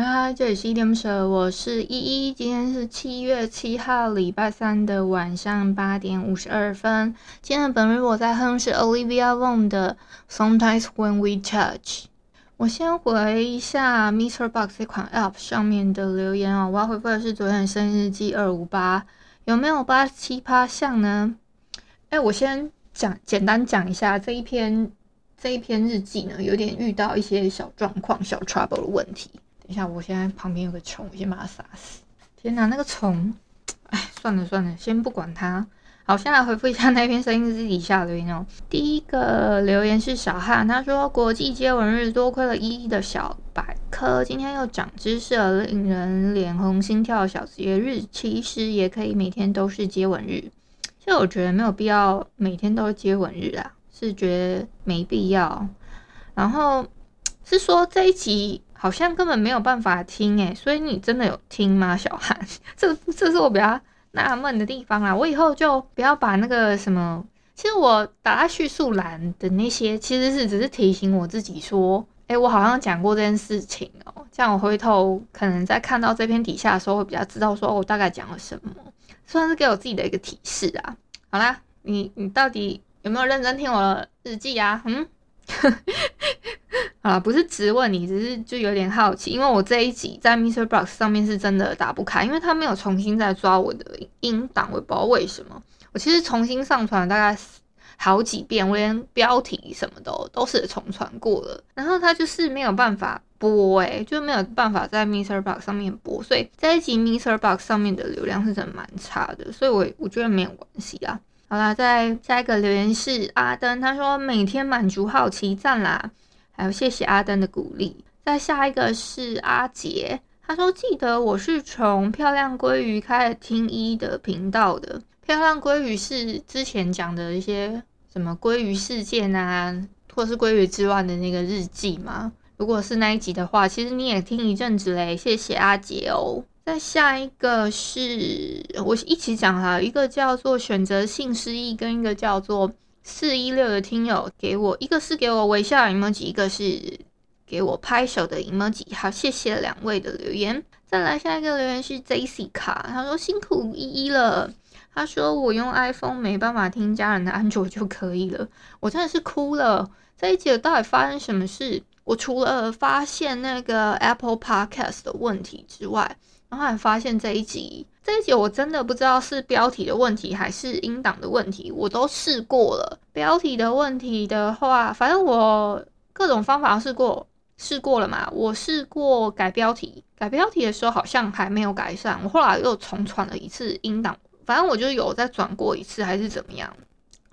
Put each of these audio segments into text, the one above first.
嗨，这里是依依恋不舍，我是依依。今天是七月七号，礼拜三的晚上八点五十二分。今天的本日我在哼是 Olivia Wong 的《Sometimes When We Touch》。我先回一下 Mr Box 这款 App 上面的留言哦。我要回复的是昨天的生日记二五八，有没有八七趴像呢？哎，我先讲简单讲一下这一篇这一篇日记呢，有点遇到一些小状况、小 trouble 的问题。等一下，我现在旁边有个虫，我先把它杀死。天哪，那个虫！哎，算了算了，先不管它。好，先来回复一下那篇声音日记底下留言哦。第一个留言是小汉，他说：“国际接吻日，多亏了依依的小百科，今天又长知识了，令人脸红心跳的小节日，其实也可以每天都是接吻日。其实我觉得没有必要每天都是接吻日啊，是觉得没必要。然后是说这一集。”好像根本没有办法听诶，所以你真的有听吗，小韩？这这是我比较纳闷的地方啊！我以后就不要把那个什么，其实我打在叙述栏的那些，其实是只是提醒我自己说，诶，我好像讲过这件事情哦，这样我回头可能在看到这篇底下的时候，会比较知道说我大概讲了什么，算是给我自己的一个提示啊。好啦，你你到底有没有认真听我的日记啊？嗯。啊，不是质问你，只是就有点好奇，因为我这一集在 MixerBox 上面是真的打不开，因为他没有重新再抓我的音档，我也不知道为什么。我其实重新上传大概好几遍，我连标题什么都都是重传过了，然后他就是没有办法播，诶，就没有办法在 MixerBox 上面播，所以这一集 MixerBox 上面的流量是真的蛮差的，所以我我觉得没有关系啊。好啦，再下一个留言是阿登，他说每天满足好奇，赞啦，还有谢谢阿登的鼓励。再下一个是阿杰，他说记得我是从漂亮鲑鱼开始听一的频道的。漂亮鲑鱼是之前讲的一些什么鲑鱼事件啊，或是鲑鱼之乱的那个日记吗？如果是那一集的话，其实你也听一阵子嘞，谢谢阿杰哦。再下一个是我一起讲哈，一个叫做选择性失忆，跟一个叫做四一六的听友给我，一个是给我微笑 emoji，一个是给我拍手的 emoji。好，谢谢两位的留言。再来下一个留言是 Jessica，他说辛苦依依了。他说我用 iPhone 没办法听家人的安卓就可以了，我真的是哭了。这一集到底发生什么事？我除了发现那个 Apple Podcast 的问题之外，然后还发现这一集，这一集我真的不知道是标题的问题还是音档的问题，我都试过了。标题的问题的话，反正我各种方法试过，试过了嘛。我试过改标题，改标题的时候好像还没有改善，我后来又重传了一次音档，反正我就有再转过一次还是怎么样。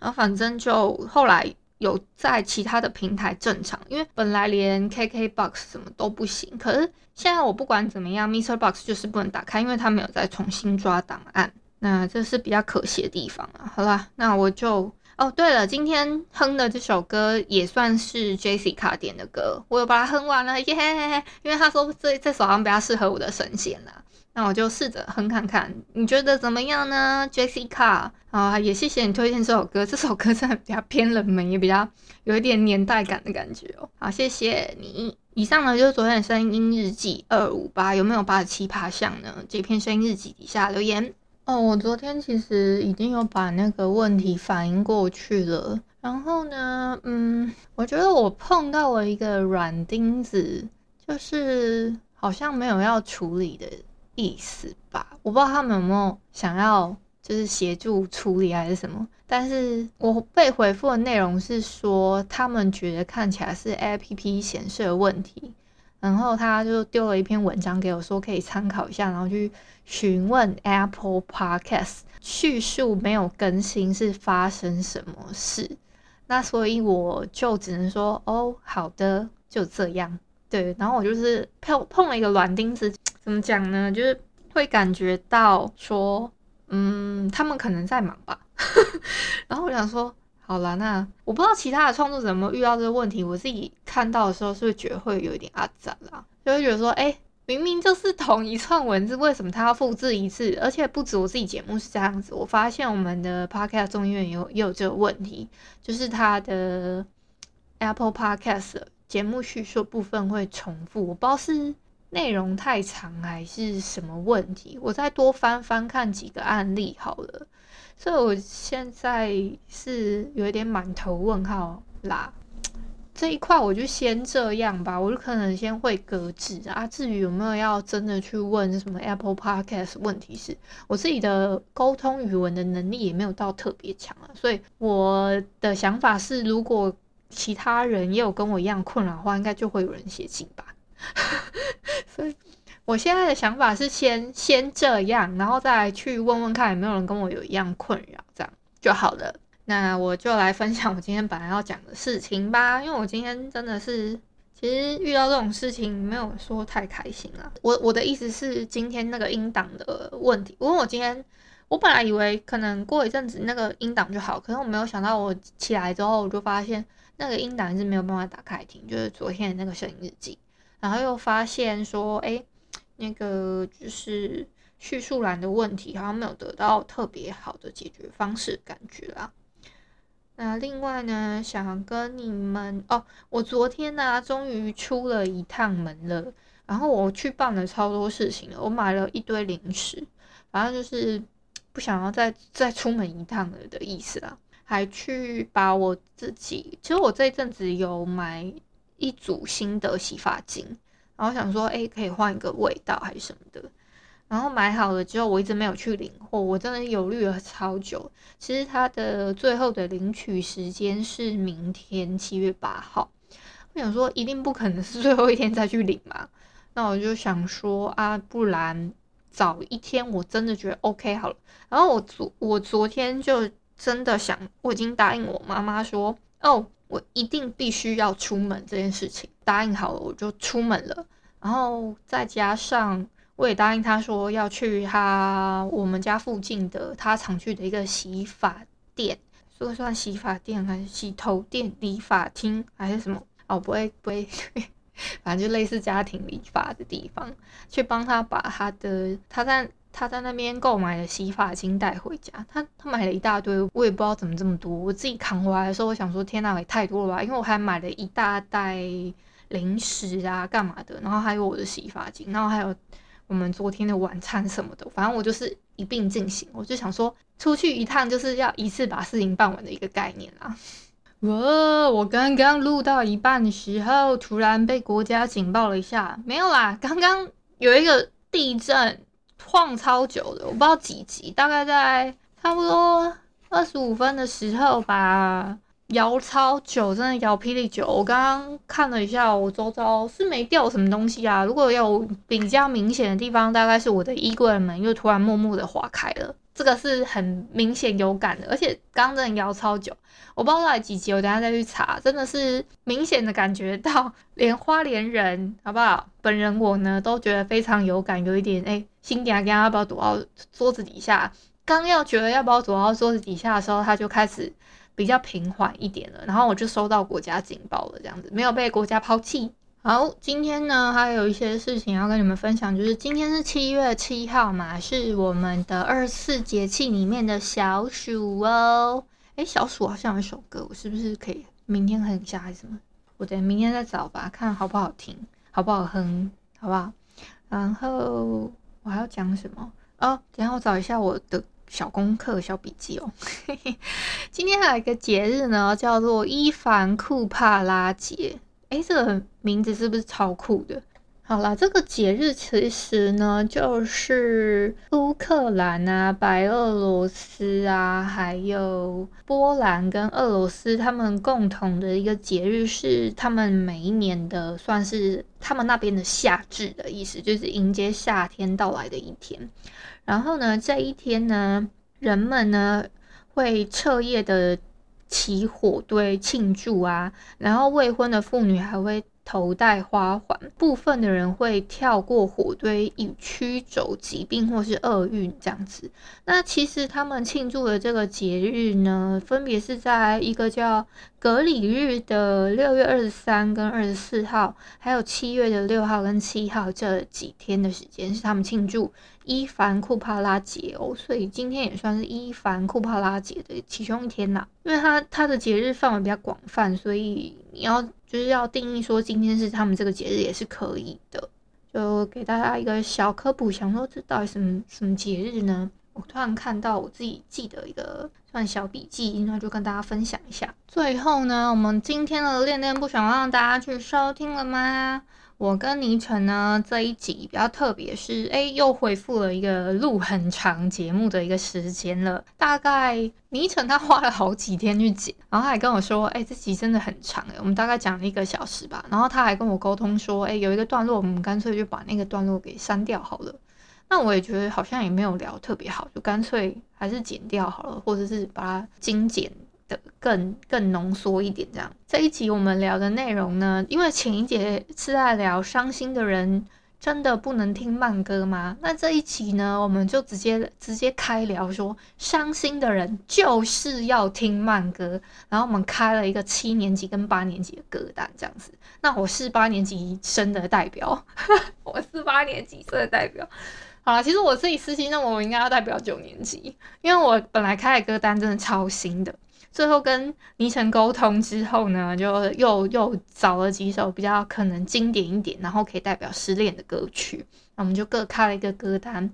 然后反正就后来。有在其他的平台正常，因为本来连 KKBOX 什么都不行，可是现在我不管怎么样，Mr. Box 就是不能打开，因为它没有再重新抓档案，那这是比较可惜的地方啊。好啦，那我就哦，对了，今天哼的这首歌也算是 Jessica 点的歌，我有把它哼完了耶因为他说这这首好像比较适合我的声线啦。那我就试着哼看看，你觉得怎么样呢，Jessica？啊，也谢谢你推荐这首歌，这首歌真的比较偏冷门，也比较有一点年代感的感觉哦。好，谢谢你。以上呢就是昨天的声音日记二五八，有没有八十七趴像呢？这篇声音日记底下留言哦。我昨天其实已经有把那个问题反映过去了，然后呢，嗯，我觉得我碰到了一个软钉子，就是好像没有要处理的。意思吧，我不知道他们有没有想要就是协助处理还是什么。但是我被回复的内容是说，他们觉得看起来是 APP 显示的问题。然后他就丢了一篇文章给我，说可以参考一下，然后去询问 Apple Podcast 叙述没有更新是发生什么事。那所以我就只能说，哦，好的，就这样。对，然后我就是碰碰了一个软钉子，怎么讲呢？就是会感觉到说，嗯，他们可能在忙吧。然后我想说。好啦，那我不知道其他的创作者有没有遇到这个问题。我自己看到的时候，是不是觉得会有一点阿杂啦？就会觉得说，哎、明明就是同一串文字，为什么他要复制一次？而且不止我自己节目是这样子，我发现我们的 Podcast 众议院也有也有这个问题，就是他的 Apple Podcast 节目叙述部分会重复，我不知道是内容太长还是什么问题。我再多翻翻看几个案例好了。所以我现在是有一点满头问号啦，这一块我就先这样吧，我就可能先会搁置啊。至于有没有要真的去问什么 Apple Podcast，问题是我自己的沟通语文的能力也没有到特别强啊。所以我的想法是，如果其他人也有跟我一样困扰的话，应该就会有人写信吧。所以。我现在的想法是先先这样，然后再去问问看有没有人跟我有一样困扰，这样就好了。那我就来分享我今天本来要讲的事情吧，因为我今天真的是，其实遇到这种事情没有说太开心啊。我我的意思是今天那个音档的问题，因为我今天我本来以为可能过一阵子那个音档就好，可是我没有想到我起来之后我就发现那个音档是没有办法打开听，就是昨天的那个声音日记，然后又发现说，哎。那个就是叙述栏的问题，好像没有得到特别好的解决方式，感觉啦。那另外呢，想跟你们哦，我昨天呢、啊，终于出了一趟门了。然后我去办了超多事情了，我买了一堆零食，反正就是不想要再再出门一趟了的意思啦。还去把我自己，其实我这一阵子有买一组新的洗发精。然后想说，哎，可以换一个味道还是什么的。然后买好了之后，我一直没有去领货，我真的犹豫了超久。其实它的最后的领取时间是明天七月八号。我想说，一定不可能是最后一天再去领嘛。那我就想说啊，不然早一天我真的觉得 OK 好了。然后我昨我昨天就真的想，我已经答应我妈妈说，哦。我一定必须要出门这件事情，答应好了我就出门了。然后再加上我也答应他说要去他我们家附近的他常去的一个洗发店，说算洗发店还是洗头店、理发厅还是什么？哦，不会不会，反正就类似家庭理发的地方，去帮他把他的他在。他在那边购买了洗发精带回家，他他买了一大堆，我也不知道怎么这么多。我自己扛回来的时候，我想说天哪，也太多了吧！因为我还买了一大袋零食啊，干嘛的，然后还有我的洗发精，然后还有我们昨天的晚餐什么的，反正我就是一并进行。我就想说，出去一趟就是要一次把事情办完的一个概念啦。哇，我刚刚录到一半的时候，突然被国家警报了一下，没有啦，刚刚有一个地震。晃超久的，我不知道几级，大概在差不多二十五分的时候吧，摇超久，真的摇霹雳久。我刚刚看了一下，我周遭是没掉什么东西啊。如果有比较明显的地方，大概是我的衣柜门又突然默默的划开了，这个是很明显有感的。而且刚刚真的摇超久，我不知道到底几集，我等下再去查。真的是明显的感觉到，连花莲人好不好？本人我呢都觉得非常有感，有一点哎。心点啊，要不要躲到桌子底下？刚要觉得要不要躲到桌子底下的时候，他就开始比较平缓一点了。然后我就收到国家警报了，这样子没有被国家抛弃。好，今天呢还有一些事情要跟你们分享，就是今天是七月七号嘛，是我们的二十四节气里面的小暑哦。诶，小暑好像有一首歌，我是不是可以明天哼一下还是什么？我等明天再找吧，看好不好听，好不好哼，好不好？然后。我还要讲什么哦？等下我找一下我的小功课、小笔记哦。今天还有一个节日呢，叫做伊凡库帕拉节。诶，这个名字是不是超酷的？好啦，这个节日其实呢，就是乌克兰啊、白俄罗斯啊，还有波兰跟俄罗斯他们共同的一个节日，是他们每一年的算是他们那边的夏至的意思，就是迎接夏天到来的一天。然后呢，这一天呢，人们呢会彻夜的起火堆庆祝啊，然后未婚的妇女还会。头戴花环，部分的人会跳过火堆以驱走疾病或是厄运这样子。那其实他们庆祝的这个节日呢，分别是在一个叫格里日的六月二十三跟二十四号，还有七月的六号跟七号这几天的时间是他们庆祝伊凡库帕拉节哦。所以今天也算是伊凡库帕拉节的其中一天啦。因为它它的节日范围比较广泛，所以你要。就是要定义说今天是他们这个节日也是可以的，就给大家一个小科普，想说这到底什么什么节日呢？我突然看到我自己记的一个算小笔记，那就跟大家分享一下。最后呢，我们今天的恋恋不想让大家去收听了吗？我跟倪晨呢这一集比较特别，是哎又恢复了一个录很长节目的一个时间了。大概倪晨他花了好几天去剪，然后他还跟我说，哎这集真的很长哎，我们大概讲了一个小时吧。然后他还跟我沟通说，哎有一个段落我们干脆就把那个段落给删掉好了。那我也觉得好像也没有聊特别好，就干脆还是剪掉好了，或者是把它精简。的更更浓缩一点，这样。这一集我们聊的内容呢，因为前一节是在聊伤心的人真的不能听慢歌吗？那这一集呢，我们就直接直接开聊说，伤心的人就是要听慢歌。然后我们开了一个七年级跟八年级的歌单，这样子。那我是八年级生的代表，我是八年级生的代表。好了，其实我自己私心认为我应该要代表九年级，因为我本来开的歌单真的超新的。最后跟倪晨沟通之后呢，就又又找了几首比较可能经典一点，然后可以代表失恋的歌曲，那我们就各开了一个歌单，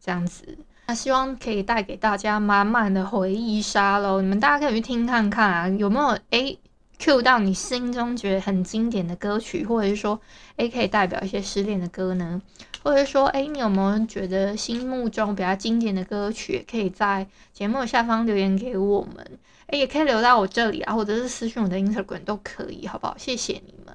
这样子。那希望可以带给大家满满的回忆杀喽。你们大家可以去听看看啊，有没有诶 cue 到你心中觉得很经典的歌曲，或者是说诶可以代表一些失恋的歌呢？或者说诶你有没有觉得心目中比较经典的歌曲，也可以在节目下方留言给我们。诶，也可以留到我这里啊，或者是私信我的 Instagram 都可以，好不好？谢谢你们，